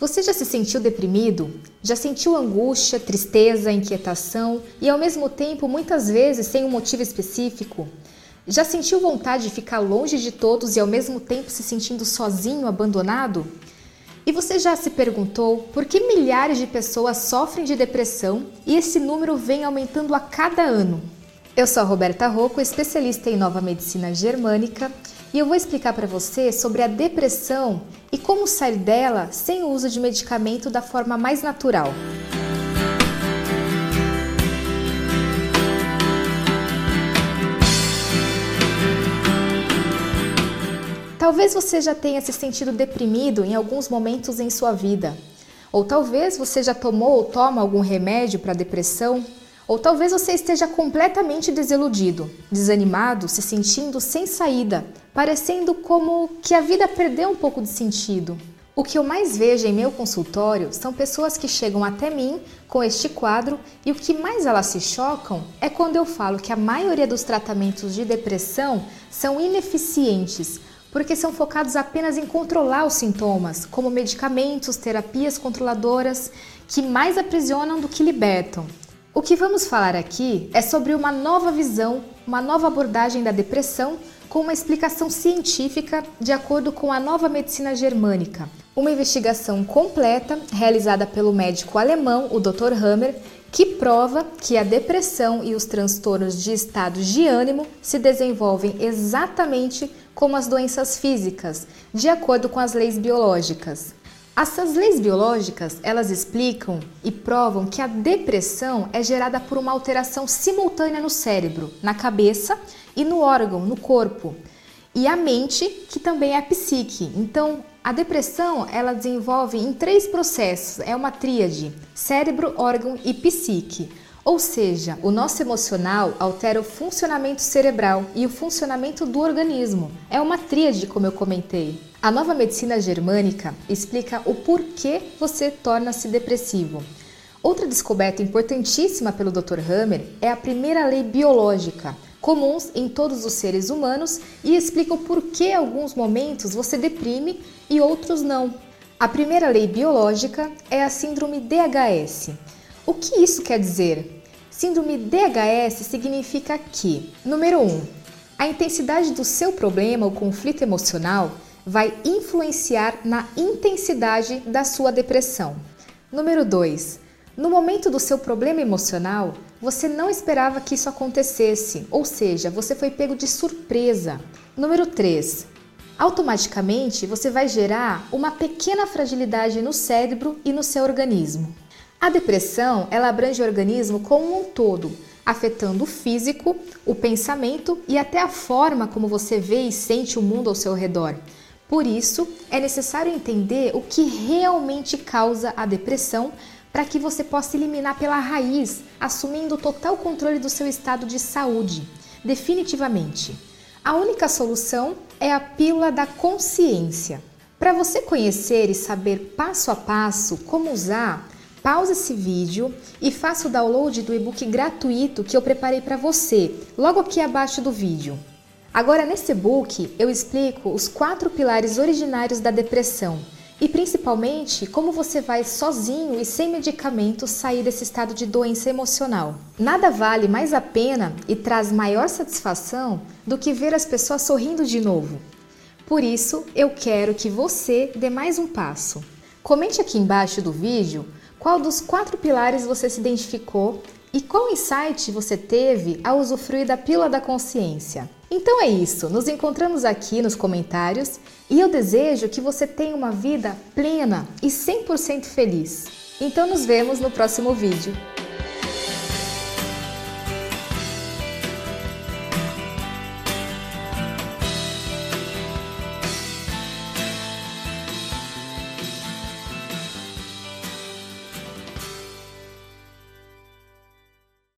Você já se sentiu deprimido? Já sentiu angústia, tristeza, inquietação e ao mesmo tempo, muitas vezes, sem um motivo específico? Já sentiu vontade de ficar longe de todos e ao mesmo tempo se sentindo sozinho, abandonado? E você já se perguntou por que milhares de pessoas sofrem de depressão e esse número vem aumentando a cada ano? Eu sou a Roberta Rocco, especialista em nova medicina germânica, e eu vou explicar para você sobre a depressão e como sair dela sem o uso de medicamento da forma mais natural. Talvez você já tenha se sentido deprimido em alguns momentos em sua vida. Ou talvez você já tomou ou toma algum remédio para depressão ou talvez você esteja completamente desiludido, desanimado, se sentindo sem saída, parecendo como que a vida perdeu um pouco de sentido. O que eu mais vejo em meu consultório são pessoas que chegam até mim com este quadro e o que mais elas se chocam é quando eu falo que a maioria dos tratamentos de depressão são ineficientes, porque são focados apenas em controlar os sintomas, como medicamentos, terapias controladoras, que mais aprisionam do que libertam. O que vamos falar aqui é sobre uma nova visão, uma nova abordagem da depressão com uma explicação científica de acordo com a nova medicina germânica. Uma investigação completa realizada pelo médico alemão, o Dr. Hammer, que prova que a depressão e os transtornos de estado de ânimo se desenvolvem exatamente como as doenças físicas, de acordo com as leis biológicas. Essas leis biológicas, elas explicam e provam que a depressão é gerada por uma alteração simultânea no cérebro, na cabeça e no órgão, no corpo. E a mente, que também é a psique. Então, a depressão, ela desenvolve em três processos, é uma tríade: cérebro, órgão e psique. Ou seja, o nosso emocional altera o funcionamento cerebral e o funcionamento do organismo. É uma tríade, como eu comentei. A nova medicina germânica explica o porquê você torna-se depressivo. Outra descoberta importantíssima pelo Dr. Hammer é a primeira lei biológica, comuns em todos os seres humanos e explica o porquê alguns momentos você deprime e outros não. A primeira lei biológica é a síndrome DHS. O que isso quer dizer? Síndrome DHS significa que, número 1, um, a intensidade do seu problema ou conflito emocional vai influenciar na intensidade da sua depressão. Número 2. No momento do seu problema emocional, você não esperava que isso acontecesse, ou seja, você foi pego de surpresa. Número 3. Automaticamente você vai gerar uma pequena fragilidade no cérebro e no seu organismo. A depressão, ela abrange o organismo como um todo, afetando o físico, o pensamento e até a forma como você vê e sente o mundo ao seu redor. Por isso, é necessário entender o que realmente causa a depressão para que você possa eliminar pela raiz, assumindo total controle do seu estado de saúde, definitivamente. A única solução é a pílula da consciência. Para você conhecer e saber passo a passo como usar, pause esse vídeo e faça o download do e-book gratuito que eu preparei para você, logo aqui abaixo do vídeo. Agora, nesse book, eu explico os quatro pilares originários da depressão e principalmente como você vai sozinho e sem medicamentos sair desse estado de doença emocional. Nada vale mais a pena e traz maior satisfação do que ver as pessoas sorrindo de novo. Por isso, eu quero que você dê mais um passo. Comente aqui embaixo do vídeo qual dos quatro pilares você se identificou e qual insight você teve ao usufruir da pílula da consciência? Então é isso, nos encontramos aqui nos comentários e eu desejo que você tenha uma vida plena e 100% feliz. Então nos vemos no próximo vídeo.